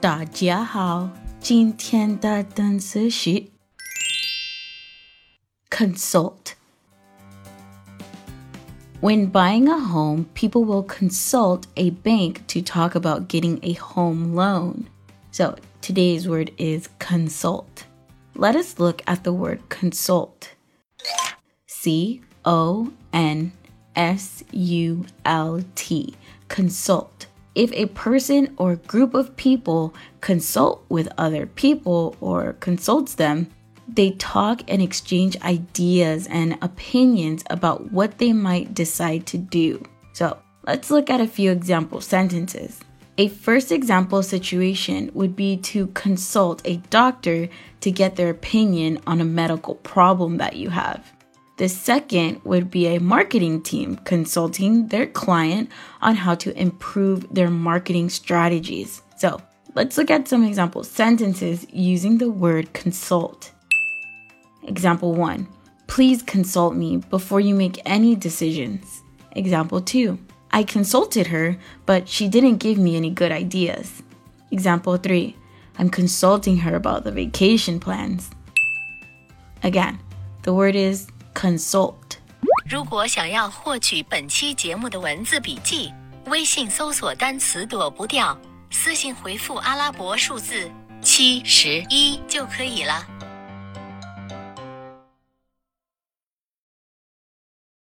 大家好，今天的单词是 consult. When buying a home, people will consult a bank to talk about getting a home loan. So today's word is consult. Let us look at the word consult. C O N S U L T. Consult. If a person or group of people consult with other people or consults them, they talk and exchange ideas and opinions about what they might decide to do. So let's look at a few example sentences. A first example situation would be to consult a doctor to get their opinion on a medical problem that you have. The second would be a marketing team consulting their client on how to improve their marketing strategies. So let's look at some example sentences using the word consult. Example 1 Please consult me before you make any decisions. Example 2 I consulted her, but she didn't give me any good ideas. Example 3 I'm consulting her about the vacation plans. Again, the word is consult. 如果想要获取本期节目的文字笔记，微信搜索单词躲不掉，私信回复阿拉伯数字七十一就可以了。